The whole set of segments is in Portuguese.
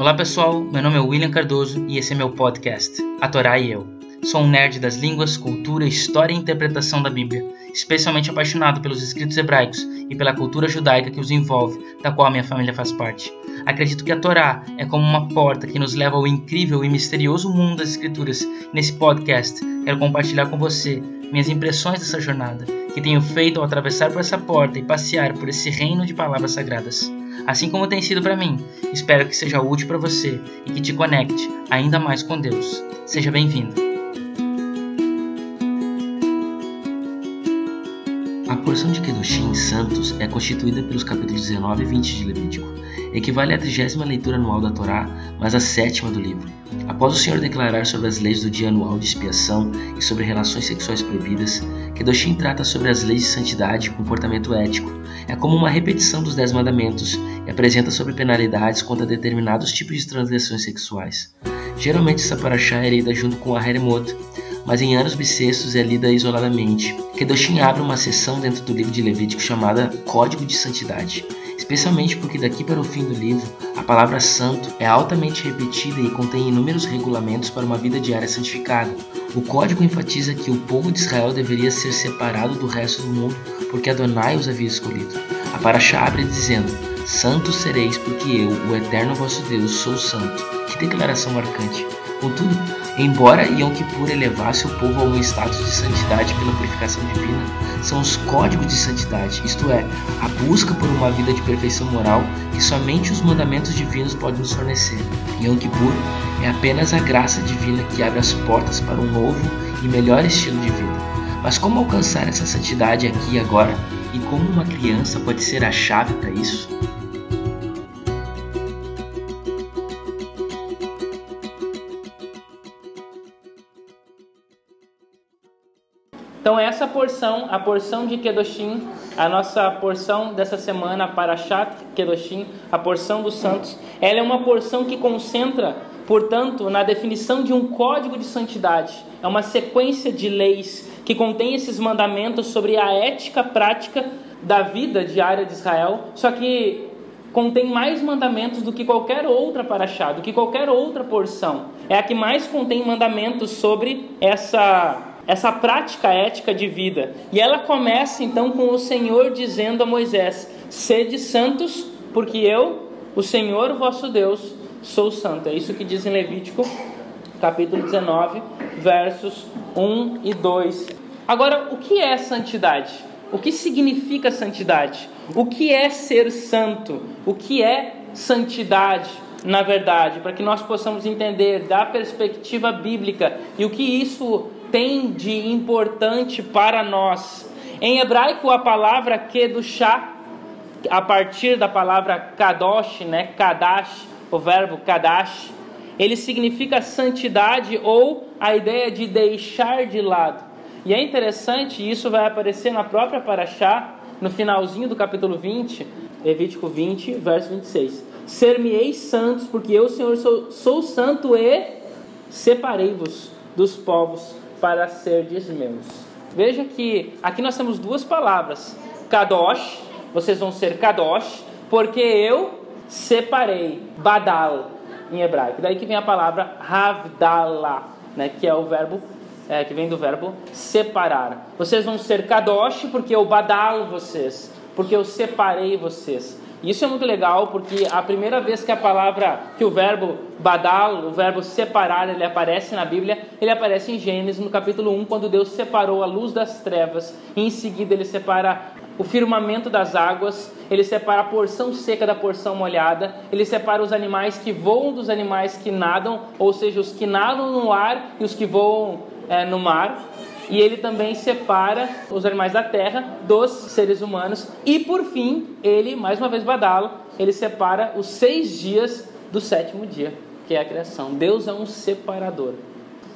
Olá pessoal, meu nome é William Cardoso e esse é meu podcast, A Torá e Eu. Sou um nerd das línguas, cultura, história e interpretação da Bíblia, especialmente apaixonado pelos escritos hebraicos e pela cultura judaica que os envolve, da qual a minha família faz parte. Acredito que a Torá é como uma porta que nos leva ao incrível e misterioso mundo das Escrituras. Nesse podcast, quero compartilhar com você minhas impressões dessa jornada, que tenho feito ao atravessar por essa porta e passear por esse reino de palavras sagradas assim como tem sido para mim. Espero que seja útil para você e que te conecte ainda mais com Deus. Seja bem-vindo. A porção de Kedoshim Santos é constituída pelos capítulos 19 e 20 de Levítico. Equivale à trigésima leitura anual da Torá, mas à sétima do livro. Após o Senhor declarar sobre as leis do dia anual de expiação e sobre relações sexuais proibidas, Kedoshim trata sobre as leis de santidade e comportamento ético. É como uma repetição dos Dez Mandamentos e apresenta sobre penalidades contra determinados tipos de transgressões sexuais. Geralmente essa paraxá é lida junto com a Heremot, mas em anos bissextos é lida isoladamente. Kedoshim abre uma seção dentro do livro de Levítico chamada Código de Santidade, especialmente porque daqui para o fim do livro a palavra santo é altamente repetida e contém inúmeros regulamentos para uma vida diária santificada. O código enfatiza que o povo de Israel deveria ser separado do resto do mundo porque Adonai os havia escolhido. A paraxá abre dizendo: Santos sereis, porque eu, o eterno vosso Deus, sou santo. Que declaração marcante! Contudo, embora Yom Kippur elevasse o povo a um status de santidade pela purificação divina, são os códigos de santidade, isto é, a busca por uma vida de perfeição moral que somente os mandamentos divinos podem nos fornecer. Yom Kippur é apenas a graça divina que abre as portas para um novo e melhor estilo de vida. Mas como alcançar essa santidade aqui e agora? E como uma criança pode ser a chave para isso? Então essa porção, a porção de Kedoshim, a nossa porção dessa semana para Shat Kedoshim, a porção dos santos, ela é uma porção que concentra, portanto, na definição de um código de santidade. É uma sequência de leis que contém esses mandamentos sobre a ética prática da vida diária de Israel, só que contém mais mandamentos do que qualquer outra paraxá, do que qualquer outra porção. É a que mais contém mandamentos sobre essa essa prática ética de vida. E ela começa então com o Senhor dizendo a Moisés: Sede santos, porque eu, o Senhor vosso Deus, sou santo. É isso que diz em Levítico, capítulo 19, versos 1 e 2. Agora, o que é santidade? O que significa santidade? O que é ser santo? O que é santidade? Na verdade, para que nós possamos entender da perspectiva bíblica e o que isso tem de importante para nós. Em hebraico, a palavra kedushá, a partir da palavra kadosh, né, kadash, o verbo kadash, ele significa santidade ou a ideia de deixar de lado. E é interessante, isso vai aparecer na própria Paraxá, no finalzinho do capítulo 20, Levítico 20, verso 26. Ser-me-eis santos, porque eu, Senhor, sou, sou santo e separei-vos dos povos para serdes meus. Veja que aqui nós temos duas palavras. Kadosh, vocês vão ser Kadosh, porque eu separei. Badal, em hebraico. Daí que vem a palavra Havdalah, né, que é o verbo é, que vem do verbo separar. Vocês vão ser Kadosh, porque eu badalo vocês, porque eu separei vocês. Isso é muito legal porque a primeira vez que a palavra, que o verbo badal, o verbo separar, ele aparece na Bíblia, ele aparece em Gênesis no capítulo 1, quando Deus separou a luz das trevas, e em seguida ele separa o firmamento das águas, ele separa a porção seca da porção molhada, ele separa os animais que voam dos animais que nadam, ou seja, os que nadam no ar e os que voam é, no mar e ele também separa os animais da terra dos seres humanos. E por fim, ele, mais uma vez badalo, ele separa os seis dias do sétimo dia, que é a criação. Deus é um separador.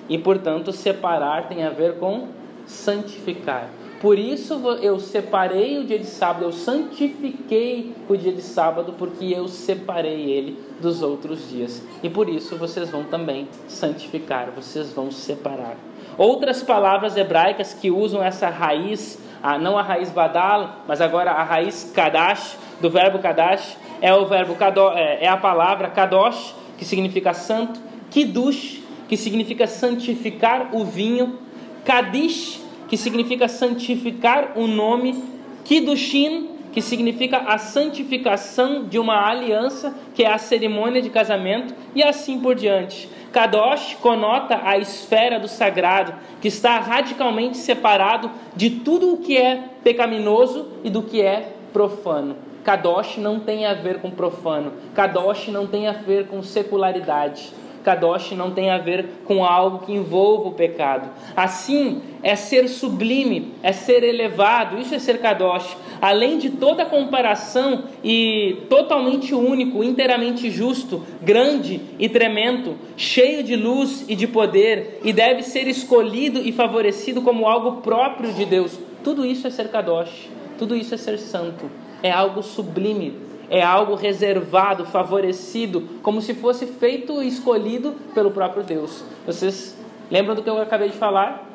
E portanto, separar tem a ver com santificar. Por isso eu separei o dia de sábado, eu santifiquei o dia de sábado, porque eu separei ele dos outros dias. E por isso vocês vão também santificar, vocês vão separar. Outras palavras hebraicas que usam essa raiz, não a raiz badal, mas agora a raiz kadash, do verbo kadash, é o verbo kadosh, é, é a palavra kadosh, que significa santo, Kiddush, que significa santificar o vinho, Kadish, que significa santificar o nome, Kiddushin, que significa a santificação de uma aliança, que é a cerimônia de casamento, e assim por diante. Kadosh conota a esfera do sagrado, que está radicalmente separado de tudo o que é pecaminoso e do que é profano. Kadosh não tem a ver com profano, Kadosh não tem a ver com secularidade. Kadosh não tem a ver com algo que envolva o pecado. Assim, é ser sublime, é ser elevado, isso é ser Kadosh. Além de toda comparação e totalmente único, inteiramente justo, grande e tremendo, cheio de luz e de poder, e deve ser escolhido e favorecido como algo próprio de Deus. Tudo isso é ser Kadosh, tudo isso é ser santo, é algo sublime, é algo reservado, favorecido, como se fosse feito e escolhido pelo próprio Deus. Vocês lembram do que eu acabei de falar?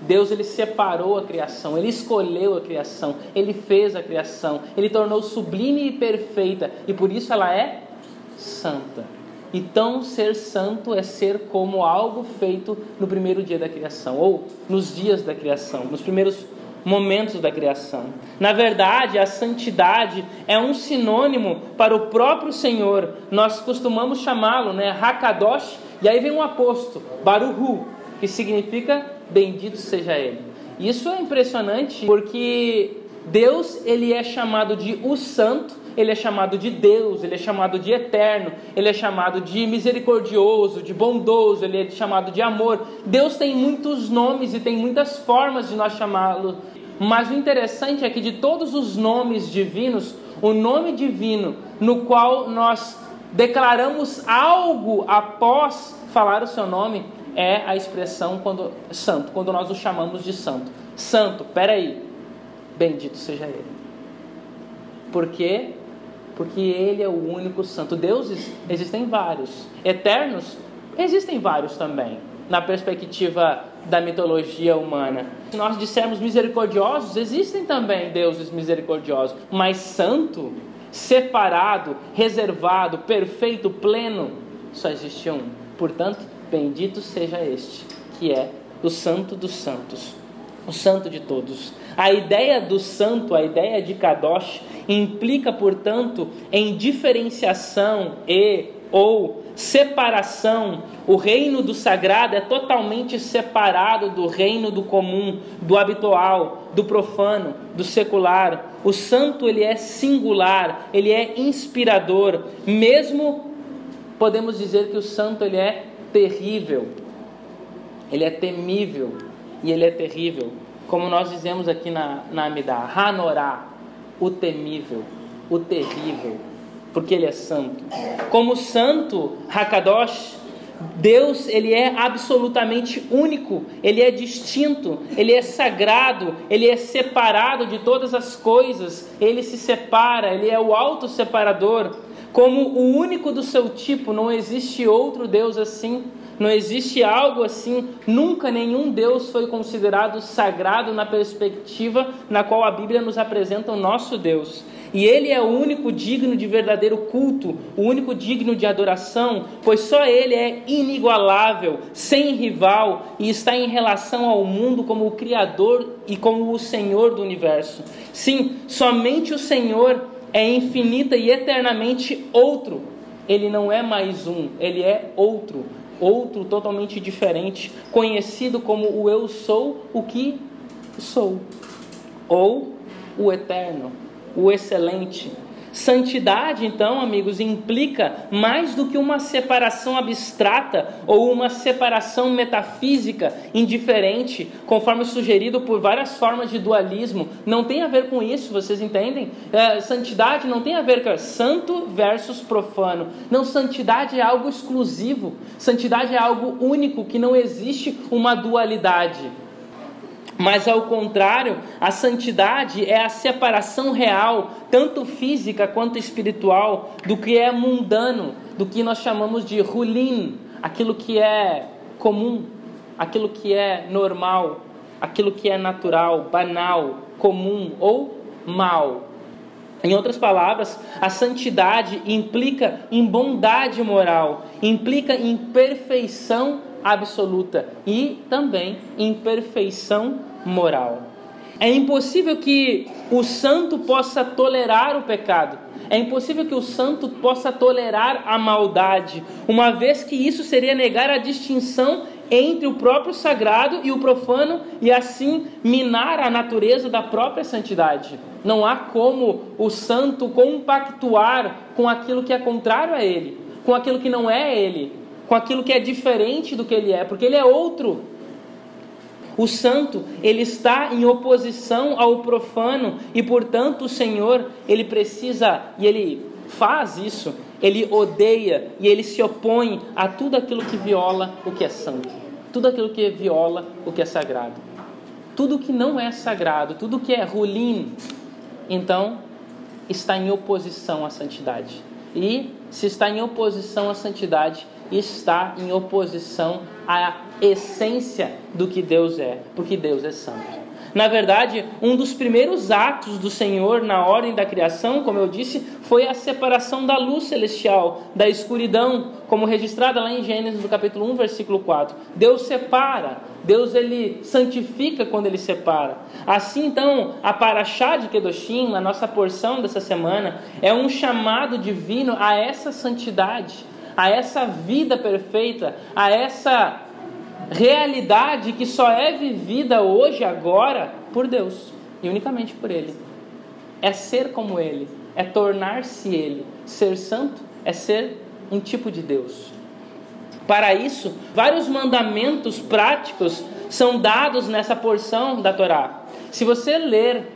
Deus ele separou a criação, ele escolheu a criação, ele fez a criação, ele tornou sublime e perfeita e por isso ela é santa. Então, ser santo é ser como algo feito no primeiro dia da criação, ou nos dias da criação, nos primeiros momentos da criação. Na verdade, a santidade é um sinônimo para o próprio Senhor. Nós costumamos chamá-lo, né, Hakadosh, e aí vem um aposto, Baruhu, que significa bendito seja ele. Isso é impressionante porque Deus, ele é chamado de o santo, ele é chamado de Deus, ele é chamado de eterno, ele é chamado de misericordioso, de bondoso, ele é chamado de amor. Deus tem muitos nomes e tem muitas formas de nós chamá-lo mas o interessante é que de todos os nomes divinos, o nome divino no qual nós declaramos algo após falar o seu nome é a expressão quando santo, quando nós o chamamos de santo. Santo, peraí, bendito seja ele. Por quê? Porque ele é o único santo. Deuses existem vários. Eternos existem vários também na perspectiva da mitologia humana. Se nós dissermos misericordiosos, existem também deuses misericordiosos, mas santo, separado, reservado, perfeito, pleno, só existe um. Portanto, bendito seja este, que é o Santo dos Santos, o Santo de todos. A ideia do santo, a ideia de Kadosh, implica, portanto, em diferenciação e ou separação. O reino do sagrado é totalmente separado do reino do comum, do habitual, do profano, do secular. O santo ele é singular, ele é inspirador. Mesmo podemos dizer que o santo ele é terrível. Ele é temível e ele é terrível. Como nós dizemos aqui na, na Amidah, Hanorá, o temível, o terrível porque ele é santo. Como santo, Hakadosh, Deus, ele é absolutamente único, ele é distinto, ele é sagrado, ele é separado de todas as coisas, ele se separa, ele é o auto-separador. Como o único do seu tipo, não existe outro Deus assim. Não existe algo assim, nunca nenhum Deus foi considerado sagrado na perspectiva na qual a Bíblia nos apresenta o nosso Deus. E ele é o único digno de verdadeiro culto, o único digno de adoração, pois só ele é inigualável, sem rival e está em relação ao mundo como o Criador e como o Senhor do universo. Sim, somente o Senhor é infinita e eternamente outro. Ele não é mais um, ele é outro, outro totalmente diferente, conhecido como o eu sou o que sou, ou o eterno o excelente. Santidade, então, amigos, implica mais do que uma separação abstrata ou uma separação metafísica indiferente, conforme sugerido por várias formas de dualismo. Não tem a ver com isso, vocês entendem? É, santidade não tem a ver com santo versus profano. Não, santidade é algo exclusivo. Santidade é algo único, que não existe uma dualidade. Mas ao contrário, a santidade é a separação real, tanto física quanto espiritual, do que é mundano, do que nós chamamos de rulim, aquilo que é comum, aquilo que é normal, aquilo que é natural, banal, comum ou mal. Em outras palavras, a santidade implica em bondade moral, implica em perfeição absoluta e também em perfeição moral. É impossível que o santo possa tolerar o pecado. É impossível que o santo possa tolerar a maldade, uma vez que isso seria negar a distinção entre o próprio sagrado e o profano e assim minar a natureza da própria santidade. Não há como o santo compactuar com aquilo que é contrário a ele, com aquilo que não é ele, com aquilo que é diferente do que ele é, porque ele é outro. O santo, ele está em oposição ao profano e, portanto, o Senhor, ele precisa e ele faz isso, ele odeia e ele se opõe a tudo aquilo que viola o que é santo, tudo aquilo que viola o que é sagrado. Tudo que não é sagrado, tudo que é rulim, então está em oposição à santidade. E se está em oposição à santidade, está em oposição à essência do que Deus é, porque Deus é santo. Na verdade, um dos primeiros atos do Senhor na ordem da criação, como eu disse, foi a separação da luz celestial da escuridão, como registrada lá em Gênesis no capítulo 1, versículo 4. Deus separa, Deus ele santifica quando ele separa. Assim, então, a Paraxá de Kedoshim, a nossa porção dessa semana, é um chamado divino a essa santidade, a essa vida perfeita, a essa realidade que só é vivida hoje, agora, por Deus e unicamente por Ele. É ser como Ele, é tornar-se Ele. Ser santo é ser um tipo de Deus. Para isso, vários mandamentos práticos são dados nessa porção da Torá. Se você ler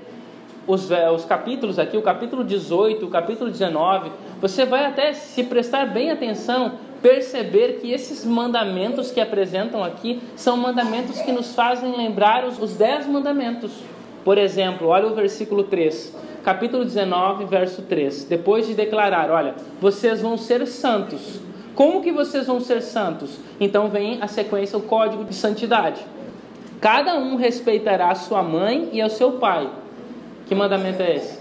os, os capítulos aqui, o capítulo 18, o capítulo 19, você vai até se prestar bem atenção perceber que esses mandamentos que apresentam aqui são mandamentos que nos fazem lembrar os, os dez mandamentos. Por exemplo, olha o versículo 3, capítulo 19, verso 3. Depois de declarar, olha, vocês vão ser santos. Como que vocês vão ser santos? Então vem a sequência, o código de santidade. Cada um respeitará a sua mãe e ao seu pai. Que mandamento é esse?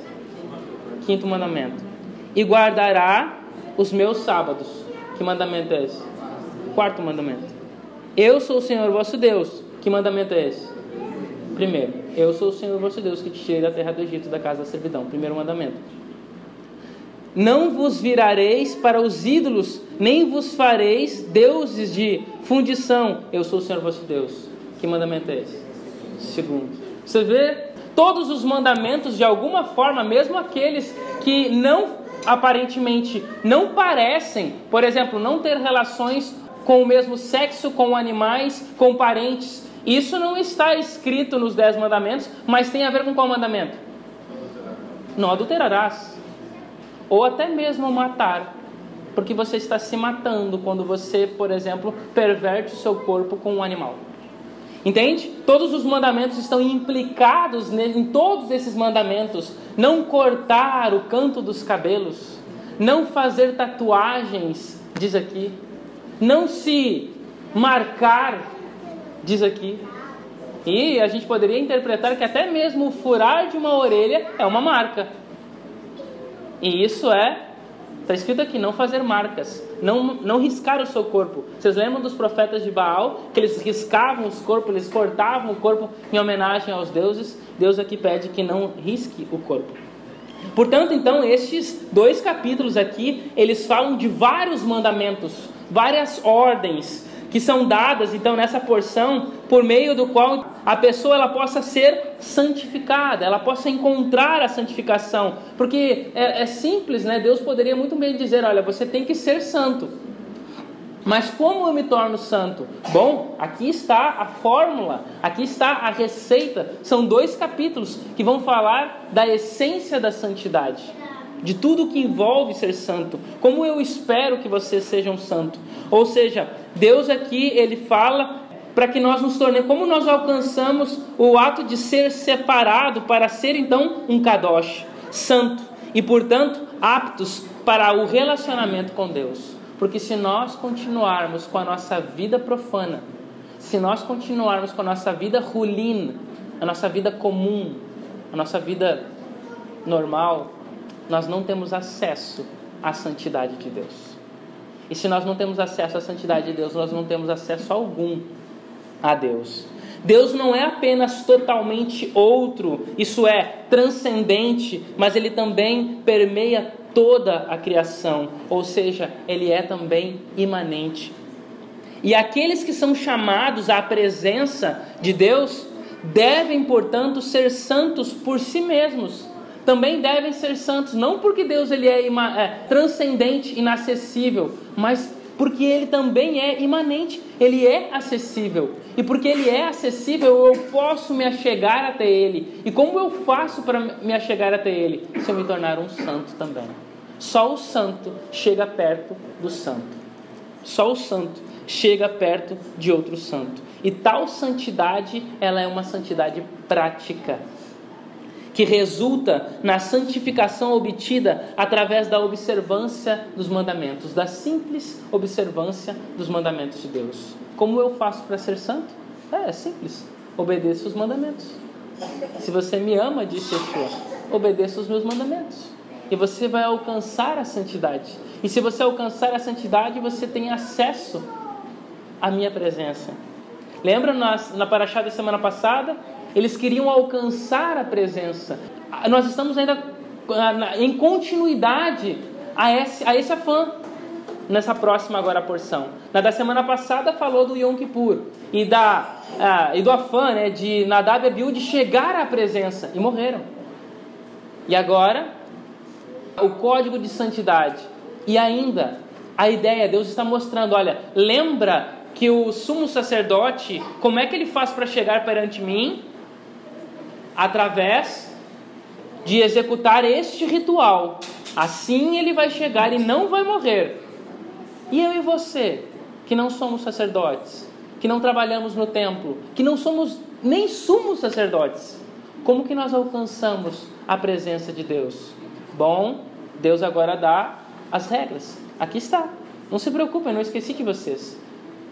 Quinto mandamento. E guardará os meus sábados. Que mandamento é esse? Quarto mandamento. Eu sou o Senhor vosso Deus. Que mandamento é esse? Primeiro, eu sou o Senhor vosso Deus que te tirei da terra do Egito, da casa da servidão. Primeiro mandamento. Não vos virareis para os ídolos, nem vos fareis deuses de fundição. Eu sou o Senhor vosso Deus. Que mandamento é esse? Segundo. Você vê todos os mandamentos de alguma forma, mesmo aqueles que não aparentemente não parecem, por exemplo, não ter relações com o mesmo sexo, com animais, com parentes. Isso não está escrito nos Dez Mandamentos, mas tem a ver com qual mandamento? Não adulterarás. Ou até mesmo matar. Porque você está se matando quando você, por exemplo, perverte o seu corpo com um animal. Entende? Todos os mandamentos estão implicados em todos esses mandamentos. Não cortar o canto dos cabelos, não fazer tatuagens, diz aqui, não se marcar, diz aqui. E a gente poderia interpretar que até mesmo o furar de uma orelha é uma marca. E isso é Está escrito aqui, não fazer marcas, não, não riscar o seu corpo. Vocês lembram dos profetas de Baal, que eles riscavam os corpos, eles cortavam o corpo em homenagem aos deuses? Deus aqui pede que não risque o corpo. Portanto, então, estes dois capítulos aqui, eles falam de vários mandamentos, várias ordens que são dadas então nessa porção, por meio do qual a pessoa ela possa ser santificada, ela possa encontrar a santificação, porque é, é simples, né? Deus poderia muito bem dizer, olha, você tem que ser santo. Mas como eu me torno santo? Bom, aqui está a fórmula, aqui está a receita. São dois capítulos que vão falar da essência da santidade de tudo que envolve ser santo. Como eu espero que vocês sejam santos. Ou seja, Deus aqui ele fala para que nós nos tornemos, como nós alcançamos o ato de ser separado para ser então um kadosh, santo e portanto aptos para o relacionamento com Deus. Porque se nós continuarmos com a nossa vida profana, se nós continuarmos com a nossa vida rulina, a nossa vida comum, a nossa vida normal, nós não temos acesso à santidade de Deus. E se nós não temos acesso à santidade de Deus, nós não temos acesso algum a Deus. Deus não é apenas totalmente outro, isso é, transcendente, mas ele também permeia toda a criação, ou seja, ele é também imanente. E aqueles que são chamados à presença de Deus devem, portanto, ser santos por si mesmos. Também devem ser santos, não porque Deus ele é, é transcendente, inacessível, mas porque ele também é imanente, ele é acessível. E porque ele é acessível, eu posso me achegar até ele. E como eu faço para me achegar até ele? Se eu me tornar um santo também. Só o santo chega perto do santo. Só o santo chega perto de outro santo. E tal santidade, ela é uma santidade prática que resulta na santificação obtida através da observância dos mandamentos, da simples observância dos mandamentos de Deus. Como eu faço para ser santo? É, é simples. Obedeça os mandamentos. Se você me ama, disse Yeshua, obedeça os meus mandamentos. E você vai alcançar a santidade. E se você alcançar a santidade, você tem acesso à minha presença. Lembra na, na paraxá da semana passada? Eles queriam alcançar a presença. Nós estamos ainda ah, em continuidade a esse, a esse afã nessa próxima agora porção. Na da semana passada falou do Yom Kippur e, da, ah, e do afã né, de Nadab e Abiú de chegar à presença e morreram. E agora, o código de santidade. E ainda, a ideia, Deus está mostrando, olha, lembra que o sumo sacerdote, como é que ele faz para chegar perante mim? Através de executar este ritual. Assim ele vai chegar e não vai morrer. E eu e você, que não somos sacerdotes, que não trabalhamos no templo, que não somos nem somos sacerdotes, como que nós alcançamos a presença de Deus? Bom, Deus agora dá as regras. Aqui está. Não se preocupem, não esqueci de vocês.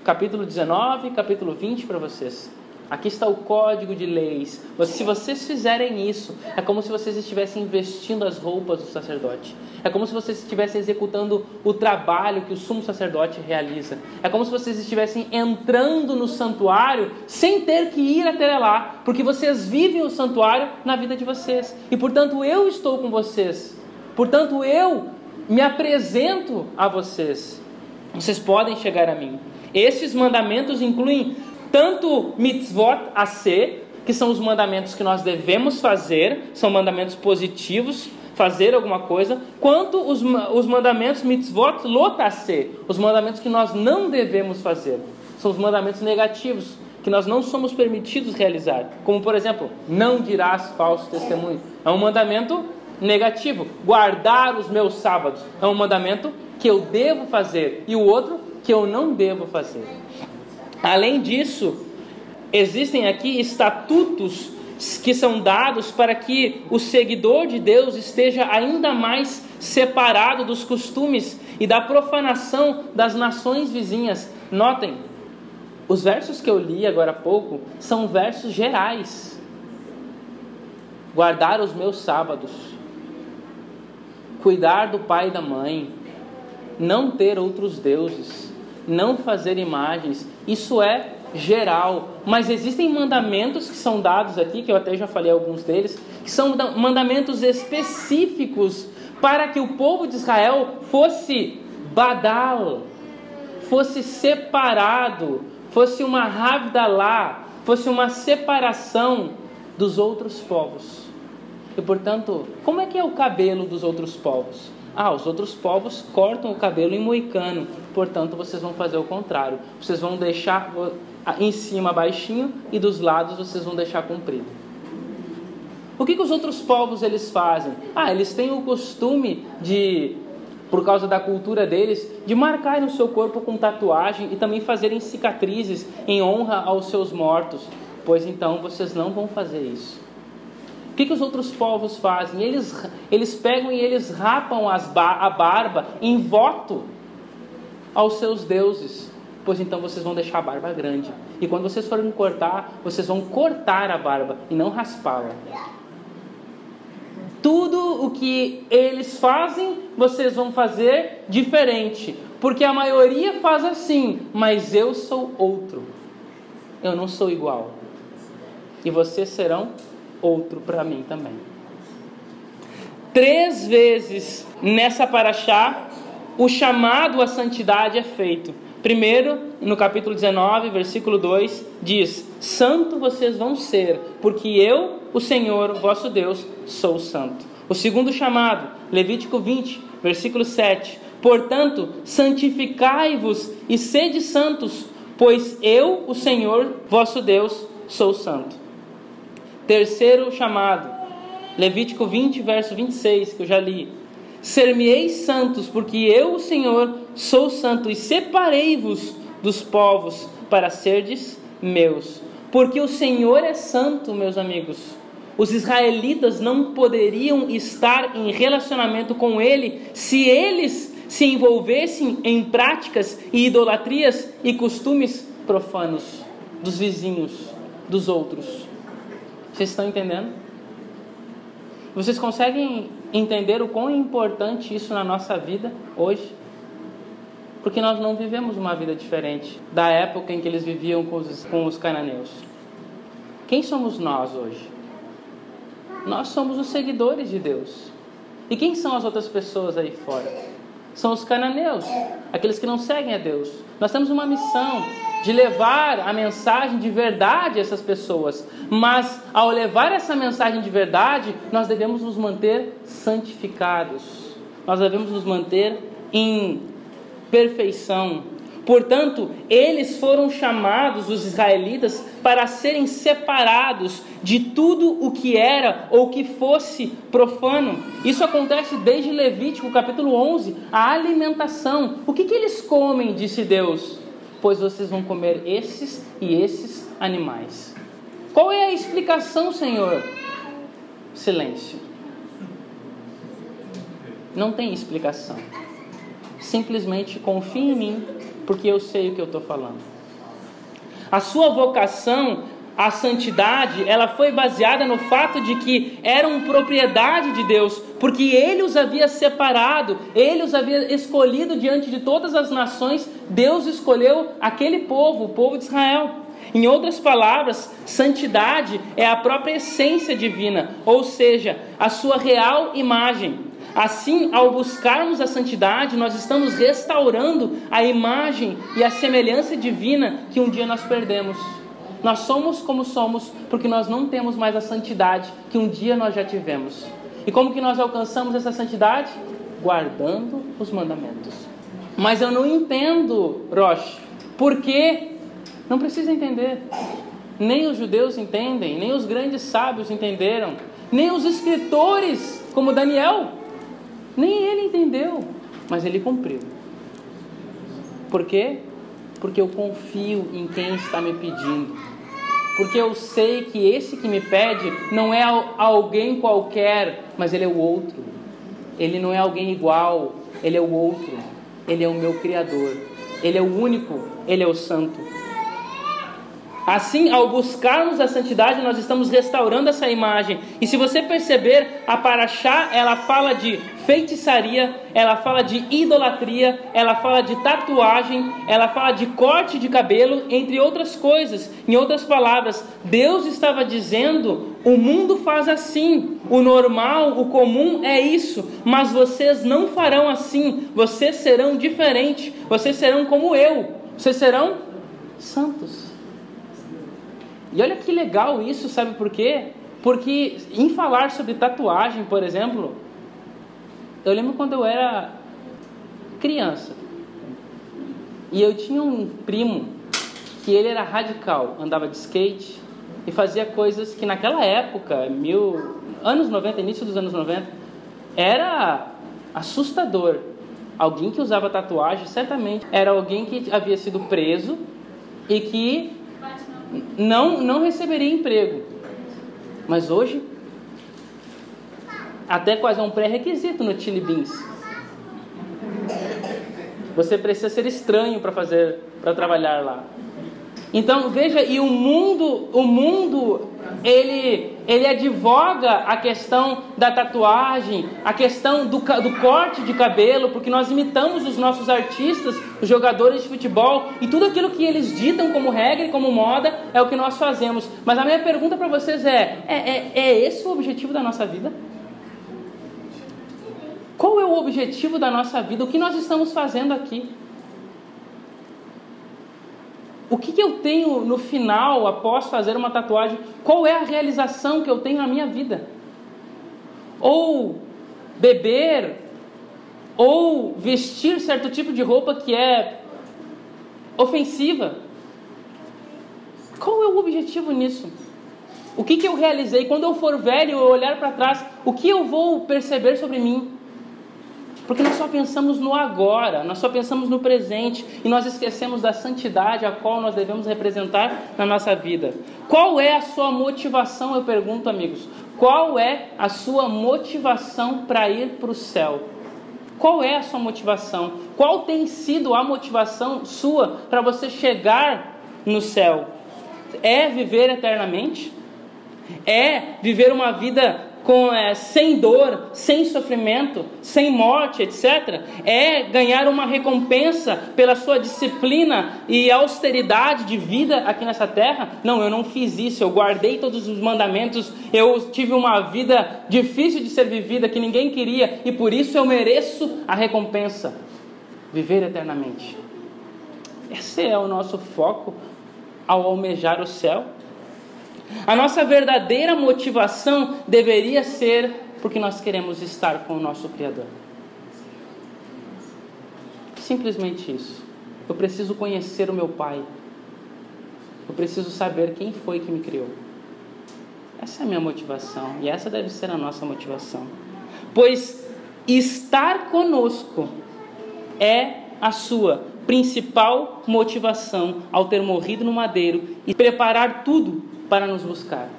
Capítulo 19, capítulo 20 para vocês. Aqui está o código de leis. Se vocês fizerem isso, é como se vocês estivessem vestindo as roupas do sacerdote. É como se vocês estivessem executando o trabalho que o sumo sacerdote realiza. É como se vocês estivessem entrando no santuário sem ter que ir até lá, porque vocês vivem o santuário na vida de vocês. E portanto eu estou com vocês. Portanto eu me apresento a vocês. Vocês podem chegar a mim. Esses mandamentos incluem tanto mitzvot a ser, que são os mandamentos que nós devemos fazer, são mandamentos positivos, fazer alguma coisa, quanto os, os mandamentos mitzvot a ser, os mandamentos que nós não devemos fazer. São os mandamentos negativos, que nós não somos permitidos realizar. Como, por exemplo, não dirás falso testemunho. É um mandamento negativo. Guardar os meus sábados é um mandamento que eu devo fazer e o outro que eu não devo fazer. Além disso, existem aqui estatutos que são dados para que o seguidor de Deus esteja ainda mais separado dos costumes e da profanação das nações vizinhas. Notem, os versos que eu li agora há pouco são versos gerais. Guardar os meus sábados, cuidar do pai e da mãe, não ter outros deuses, não fazer imagens, isso é geral, mas existem mandamentos que são dados aqui, que eu até já falei alguns deles, que são mandamentos específicos para que o povo de Israel fosse badal, fosse separado, fosse uma lá, fosse uma separação dos outros povos. E portanto, como é que é o cabelo dos outros povos? Ah, os outros povos cortam o cabelo em moicano, portanto vocês vão fazer o contrário. Vocês vão deixar em cima baixinho e dos lados vocês vão deixar comprido. O que, que os outros povos eles fazem? Ah, eles têm o costume de, por causa da cultura deles, de marcar no seu corpo com tatuagem e também fazerem cicatrizes em honra aos seus mortos. Pois então vocês não vão fazer isso. O que, que os outros povos fazem? Eles, eles pegam e eles rapam as, a barba em voto aos seus deuses. Pois então vocês vão deixar a barba grande. E quando vocês forem cortar, vocês vão cortar a barba e não raspá-la. tudo o que eles fazem, vocês vão fazer diferente, porque a maioria faz assim, mas eu sou outro. Eu não sou igual. E vocês serão outro para mim também. Três vezes nessa paraxá, o chamado à santidade é feito. Primeiro, no capítulo 19, versículo 2, diz: Santo vocês vão ser, porque eu, o Senhor, vosso Deus, sou santo. O segundo chamado, Levítico 20, versículo 7. Portanto, santificai-vos e sede santos, pois eu, o Senhor, vosso Deus, sou santo. Terceiro chamado, Levítico 20, verso 26, que eu já li. Ser-me-eis santos, porque eu, o Senhor, sou santo, e separei-vos dos povos para serdes meus. Porque o Senhor é santo, meus amigos. Os israelitas não poderiam estar em relacionamento com Ele se eles se envolvessem em práticas e idolatrias e costumes profanos dos vizinhos, dos outros. Vocês estão entendendo? Vocês conseguem entender o quão importante isso na nossa vida hoje? Porque nós não vivemos uma vida diferente da época em que eles viviam com os, com os cananeus. Quem somos nós hoje? Nós somos os seguidores de Deus. E quem são as outras pessoas aí fora? São os cananeus, aqueles que não seguem a Deus. Nós temos uma missão de levar a mensagem de verdade a essas pessoas. Mas ao levar essa mensagem de verdade, nós devemos nos manter santificados. Nós devemos nos manter em perfeição. Portanto, eles foram chamados, os israelitas, para serem separados de tudo o que era ou que fosse profano. Isso acontece desde Levítico capítulo 11, a alimentação. O que, que eles comem, disse Deus? pois vocês vão comer esses e esses animais. Qual é a explicação, Senhor? Silêncio. Não tem explicação. Simplesmente confie em mim, porque eu sei o que eu estou falando. A sua vocação a santidade, ela foi baseada no fato de que eram propriedade de Deus, porque ele os havia separado, ele os havia escolhido diante de todas as nações, Deus escolheu aquele povo, o povo de Israel. Em outras palavras, santidade é a própria essência divina, ou seja, a sua real imagem. Assim, ao buscarmos a santidade, nós estamos restaurando a imagem e a semelhança divina que um dia nós perdemos. Nós somos como somos porque nós não temos mais a santidade que um dia nós já tivemos. E como que nós alcançamos essa santidade? Guardando os mandamentos. Mas eu não entendo, Roche, porque não precisa entender. Nem os judeus entendem, nem os grandes sábios entenderam, nem os escritores, como Daniel, nem ele entendeu, mas ele cumpriu. Por quê? Porque eu confio em quem está me pedindo porque eu sei que esse que me pede não é alguém qualquer, mas ele é o outro. Ele não é alguém igual, ele é o outro. Ele é o meu Criador. Ele é o único, ele é o Santo. Assim, ao buscarmos a santidade, nós estamos restaurando essa imagem. E se você perceber, a Paraxá, ela fala de feitiçaria, ela fala de idolatria, ela fala de tatuagem, ela fala de corte de cabelo, entre outras coisas. Em outras palavras, Deus estava dizendo: o mundo faz assim, o normal, o comum é isso, mas vocês não farão assim, vocês serão diferentes, vocês serão como eu, vocês serão santos. E olha que legal isso, sabe por quê? Porque em falar sobre tatuagem, por exemplo, eu lembro quando eu era criança. E eu tinha um primo que ele era radical, andava de skate e fazia coisas que naquela época, mil anos 90, início dos anos 90, era assustador. Alguém que usava tatuagem certamente era alguém que havia sido preso e que não, não receberia emprego. Mas hoje, até quase é um pré-requisito no Chili Beans. Você precisa ser estranho para fazer, para trabalhar lá. Então veja, e o mundo, o mundo, ele ele advoga a questão da tatuagem, a questão do, do, corte de cabelo, porque nós imitamos os nossos artistas, os jogadores de futebol, e tudo aquilo que eles ditam como regra e como moda é o que nós fazemos. Mas a minha pergunta para vocês é, é, é: é esse o objetivo da nossa vida? Qual é o objetivo da nossa vida? O que nós estamos fazendo aqui? O que, que eu tenho no final, após fazer uma tatuagem? Qual é a realização que eu tenho na minha vida? Ou beber, ou vestir certo tipo de roupa que é ofensiva. Qual é o objetivo nisso? O que, que eu realizei? Quando eu for velho, eu olhar para trás, o que eu vou perceber sobre mim? Porque nós só pensamos no agora, nós só pensamos no presente e nós esquecemos da santidade a qual nós devemos representar na nossa vida. Qual é a sua motivação, eu pergunto, amigos? Qual é a sua motivação para ir para o céu? Qual é a sua motivação? Qual tem sido a motivação sua para você chegar no céu? É viver eternamente? É viver uma vida com, é, sem dor, sem sofrimento, sem morte, etc., é ganhar uma recompensa pela sua disciplina e austeridade de vida aqui nessa terra? Não, eu não fiz isso, eu guardei todos os mandamentos, eu tive uma vida difícil de ser vivida que ninguém queria e por isso eu mereço a recompensa viver eternamente. Esse é o nosso foco ao almejar o céu. A nossa verdadeira motivação deveria ser porque nós queremos estar com o nosso Criador. Simplesmente isso. Eu preciso conhecer o meu Pai. Eu preciso saber quem foi que me criou. Essa é a minha motivação e essa deve ser a nossa motivação. Pois estar conosco é a sua principal motivação ao ter morrido no madeiro e preparar tudo para nos buscar.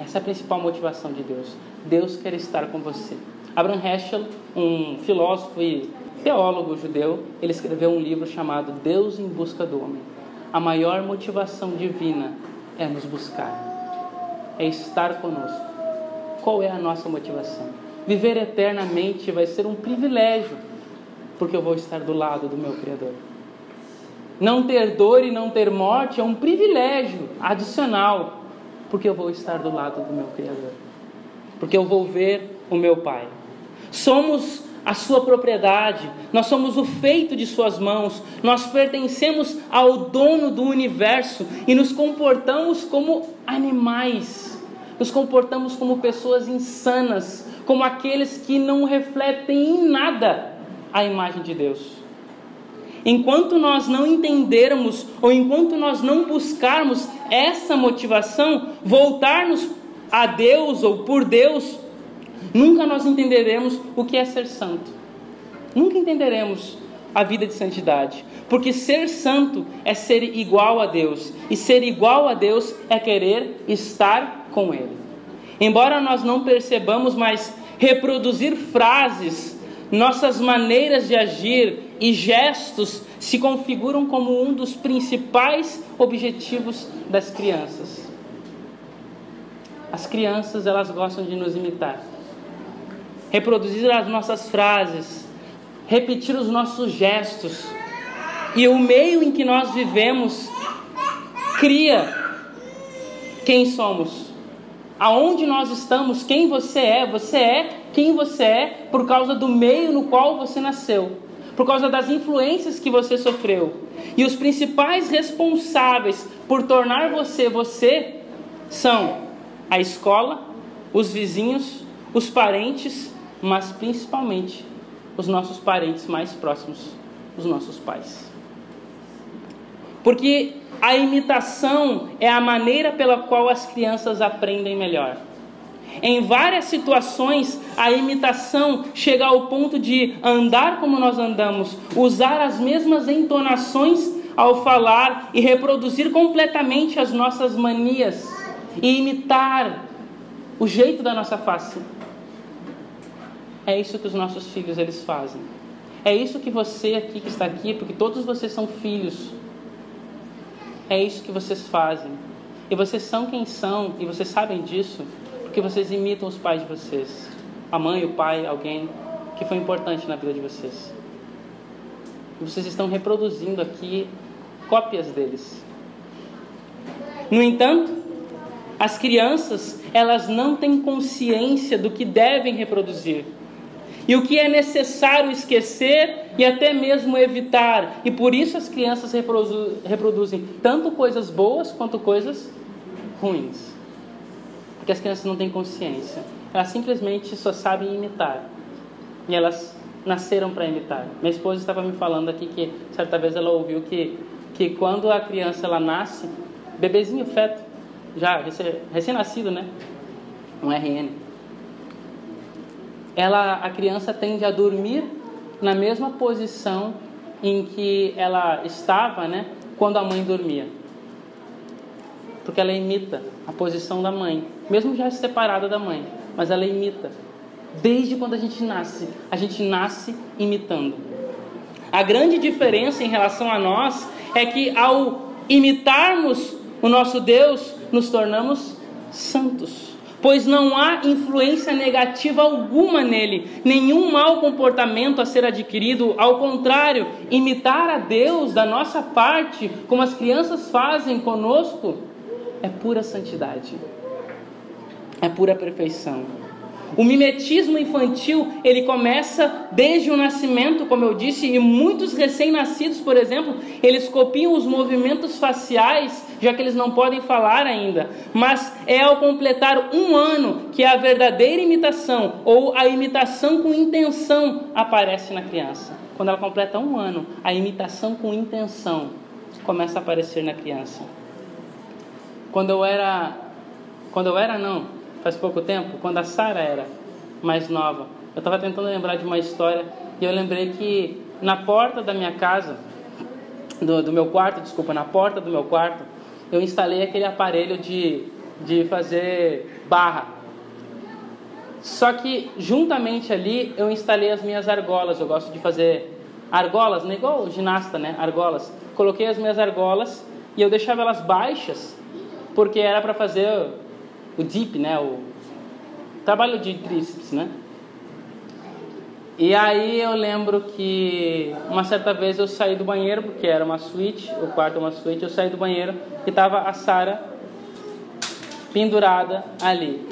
Essa é a principal motivação de Deus. Deus quer estar com você. Abraham Heschel, um filósofo e teólogo judeu, ele escreveu um livro chamado Deus em Busca do Homem. A maior motivação divina é nos buscar, é estar conosco. Qual é a nossa motivação? Viver eternamente vai ser um privilégio, porque eu vou estar do lado do meu Criador. Não ter dor e não ter morte é um privilégio adicional, porque eu vou estar do lado do meu Criador, porque eu vou ver o meu Pai. Somos a sua propriedade, nós somos o feito de suas mãos, nós pertencemos ao dono do universo e nos comportamos como animais, nos comportamos como pessoas insanas, como aqueles que não refletem em nada a imagem de Deus. Enquanto nós não entendermos ou enquanto nós não buscarmos essa motivação, voltarmos a Deus ou por Deus, nunca nós entenderemos o que é ser santo. Nunca entenderemos a vida de santidade, porque ser santo é ser igual a Deus, e ser igual a Deus é querer estar com Ele. Embora nós não percebamos, mas reproduzir frases nossas maneiras de agir e gestos se configuram como um dos principais objetivos das crianças. As crianças, elas gostam de nos imitar. Reproduzir as nossas frases, repetir os nossos gestos. E o meio em que nós vivemos cria quem somos aonde nós estamos, quem você é. Você é quem você é por causa do meio no qual você nasceu, por causa das influências que você sofreu. E os principais responsáveis por tornar você você são a escola, os vizinhos, os parentes, mas principalmente os nossos parentes mais próximos, os nossos pais. Porque a imitação é a maneira pela qual as crianças aprendem melhor. Em várias situações, a imitação chega ao ponto de andar como nós andamos, usar as mesmas entonações ao falar e reproduzir completamente as nossas manias e imitar o jeito da nossa face. É isso que os nossos filhos eles fazem. É isso que você aqui que está aqui, porque todos vocês são filhos é isso que vocês fazem. E vocês são quem são, e vocês sabem disso, porque vocês imitam os pais de vocês. A mãe, o pai, alguém que foi importante na vida de vocês. E vocês estão reproduzindo aqui cópias deles. No entanto, as crianças, elas não têm consciência do que devem reproduzir. E o que é necessário esquecer e até mesmo evitar. E por isso as crianças reproduzem tanto coisas boas quanto coisas ruins. Porque as crianças não têm consciência. Elas simplesmente só sabem imitar. E elas nasceram para imitar. Minha esposa estava me falando aqui que certa vez ela ouviu que, que quando a criança ela nasce, bebezinho feto, já recém-nascido, né? Um RN. Ela, a criança tende a dormir na mesma posição em que ela estava, né? Quando a mãe dormia. Porque ela imita a posição da mãe, mesmo já separada da mãe, mas ela imita. Desde quando a gente nasce, a gente nasce imitando. A grande diferença em relação a nós é que ao imitarmos o nosso Deus, nos tornamos santos. Pois não há influência negativa alguma nele, nenhum mau comportamento a ser adquirido, ao contrário, imitar a Deus da nossa parte, como as crianças fazem conosco, é pura santidade, é pura perfeição. O mimetismo infantil, ele começa desde o nascimento, como eu disse, e muitos recém-nascidos, por exemplo, eles copiam os movimentos faciais, já que eles não podem falar ainda. Mas é ao completar um ano que a verdadeira imitação, ou a imitação com intenção, aparece na criança. Quando ela completa um ano, a imitação com intenção começa a aparecer na criança. Quando eu era. Quando eu era, não faz pouco tempo, quando a Sara era mais nova. Eu estava tentando lembrar de uma história e eu lembrei que na porta da minha casa, do, do meu quarto, desculpa, na porta do meu quarto, eu instalei aquele aparelho de, de fazer barra. Só que juntamente ali eu instalei as minhas argolas. Eu gosto de fazer argolas, né? igual ginasta, né? Argolas. Coloquei as minhas argolas e eu deixava elas baixas porque era para fazer o dip, né? O trabalho de tríceps, né? E aí eu lembro que uma certa vez eu saí do banheiro, porque era uma suíte, o quarto é uma suíte, eu saí do banheiro e tava a Sara pendurada ali.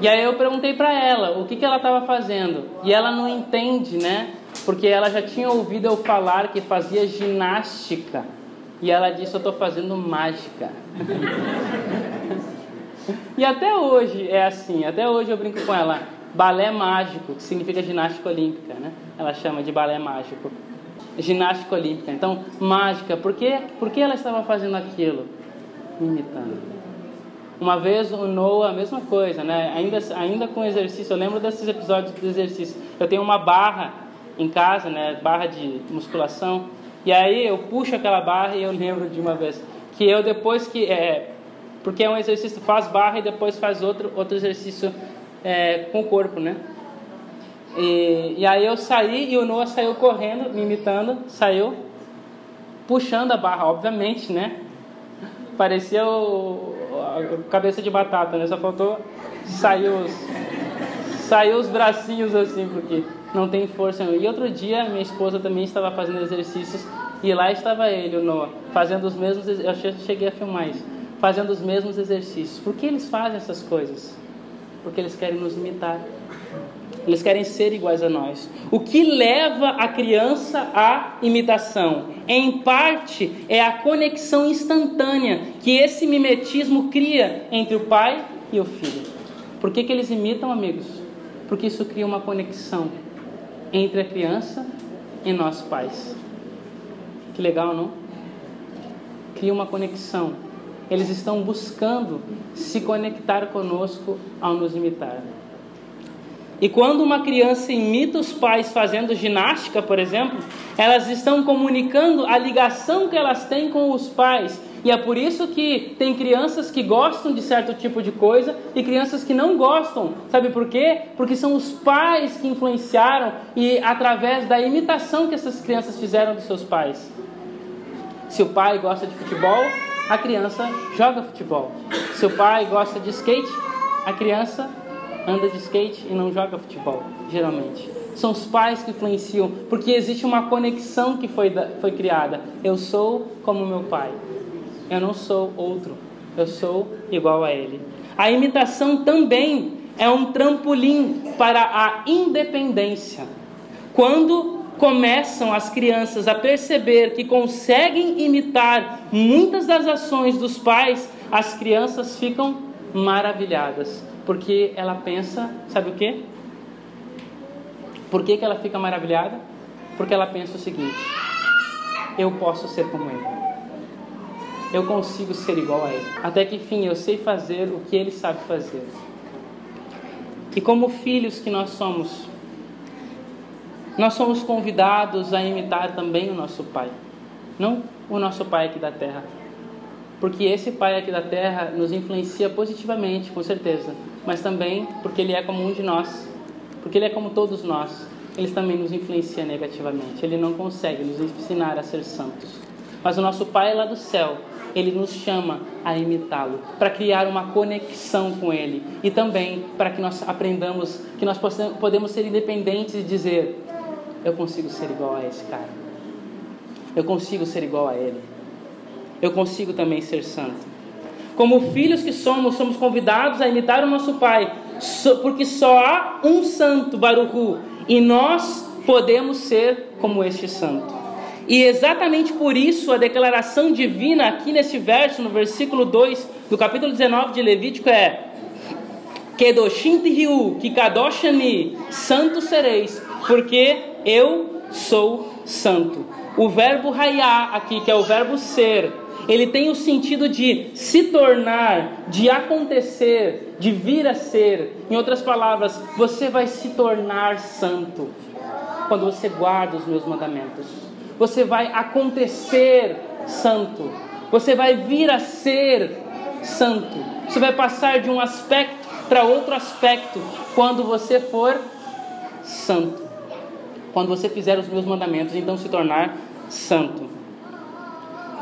E aí eu perguntei para ela o que, que ela estava fazendo. E ela não entende, né? Porque ela já tinha ouvido eu falar que fazia ginástica. E ela disse: Eu estou fazendo mágica. E até hoje é assim, até hoje eu brinco com ela, balé mágico, que significa ginástica olímpica, né? Ela chama de balé mágico. Ginástica olímpica. Então, mágica, por que, por que ela estava fazendo aquilo? Imitando. Uma vez o Noah, a mesma coisa, né? Ainda, ainda com exercício, eu lembro desses episódios do exercício. Eu tenho uma barra em casa, né? Barra de musculação. E aí eu puxo aquela barra e eu lembro de uma vez que eu depois que é, porque é um exercício, faz barra e depois faz outro, outro exercício é, com o corpo, né? E, e aí eu saí e o Noah saiu correndo, me imitando, saiu puxando a barra, obviamente, né? Parecia o, a cabeça de batata, né? Só faltou sair os, saiu os bracinhos assim, porque não tem força. E outro dia, minha esposa também estava fazendo exercícios e lá estava ele, o Noah, fazendo os mesmos. Eu cheguei a filmar isso fazendo os mesmos exercícios. Por que eles fazem essas coisas? Porque eles querem nos imitar. Eles querem ser iguais a nós. O que leva a criança à imitação? Em parte, é a conexão instantânea que esse mimetismo cria entre o pai e o filho. Por que, que eles imitam, amigos? Porque isso cria uma conexão entre a criança e nós pais. Que legal, não? Cria uma conexão eles estão buscando se conectar conosco ao nos imitar. E quando uma criança imita os pais fazendo ginástica, por exemplo, elas estão comunicando a ligação que elas têm com os pais. E é por isso que tem crianças que gostam de certo tipo de coisa e crianças que não gostam. Sabe por quê? Porque são os pais que influenciaram e através da imitação que essas crianças fizeram dos seus pais. Se o pai gosta de futebol, a criança joga futebol. Seu pai gosta de skate, a criança anda de skate e não joga futebol, geralmente. São os pais que influenciam, porque existe uma conexão que foi, foi criada. Eu sou como meu pai. Eu não sou outro. Eu sou igual a ele. A imitação também é um trampolim para a independência. Quando começam as crianças a perceber que conseguem imitar muitas das ações dos pais, as crianças ficam maravilhadas, porque ela pensa, sabe o que? Por que, que ela fica maravilhada? Porque ela pensa o seguinte: eu posso ser como ele. Eu consigo ser igual a ele. Até que enfim eu sei fazer o que ele sabe fazer. E como filhos que nós somos, nós somos convidados a imitar também o nosso Pai. Não o nosso Pai aqui da terra. Porque esse Pai aqui da terra nos influencia positivamente, com certeza. Mas também porque Ele é como um de nós. Porque Ele é como todos nós. Ele também nos influencia negativamente. Ele não consegue nos ensinar a ser santos. Mas o nosso Pai lá do céu, ele nos chama a imitá-lo, para criar uma conexão com Ele e também para que nós aprendamos que nós podemos ser independentes e dizer: eu consigo ser igual a esse cara. Eu consigo ser igual a ele. Eu consigo também ser santo. Como filhos que somos, somos convidados a imitar o nosso Pai, porque só há um santo, Baruchu, e nós podemos ser como este santo. E exatamente por isso a declaração divina aqui neste verso, no versículo 2 do capítulo 19 de Levítico é Kedoshim Tihiu, Kikadoshani, santo sereis, porque eu sou santo. O verbo raiar aqui, que é o verbo ser, ele tem o sentido de se tornar, de acontecer, de vir a ser. Em outras palavras, você vai se tornar santo quando você guarda os meus mandamentos. Você vai acontecer santo. Você vai vir a ser santo. Você vai passar de um aspecto para outro aspecto quando você for santo quando você fizer os meus mandamentos, então se tornar santo.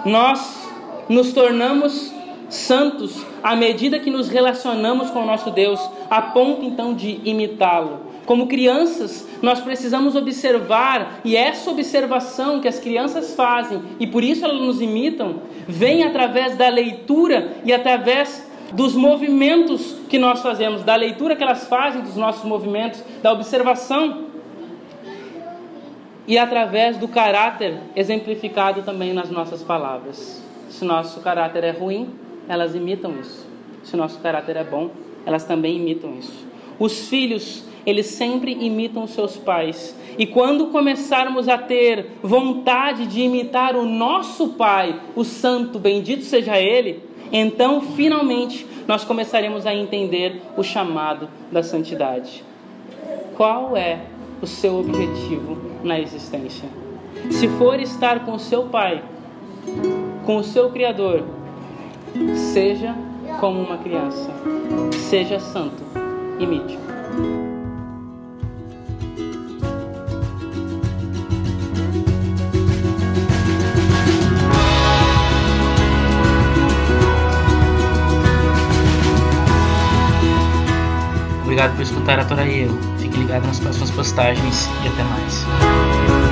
Nós nos tornamos santos à medida que nos relacionamos com o nosso Deus, a ponto então de imitá-lo. Como crianças, nós precisamos observar, e essa observação que as crianças fazem, e por isso elas nos imitam, vem através da leitura e através dos movimentos que nós fazemos, da leitura que elas fazem dos nossos movimentos, da observação e através do caráter exemplificado também nas nossas palavras. Se nosso caráter é ruim, elas imitam isso. Se nosso caráter é bom, elas também imitam isso. Os filhos, eles sempre imitam seus pais. E quando começarmos a ter vontade de imitar o nosso Pai, o Santo, bendito seja Ele, então finalmente nós começaremos a entender o chamado da santidade. Qual é o seu objetivo na existência. Se for estar com o seu Pai, com o seu Criador, seja como uma criança, seja santo, imite. Obrigado por escutar a Toraíro. Fique ligado nas próximas postagens e até mais.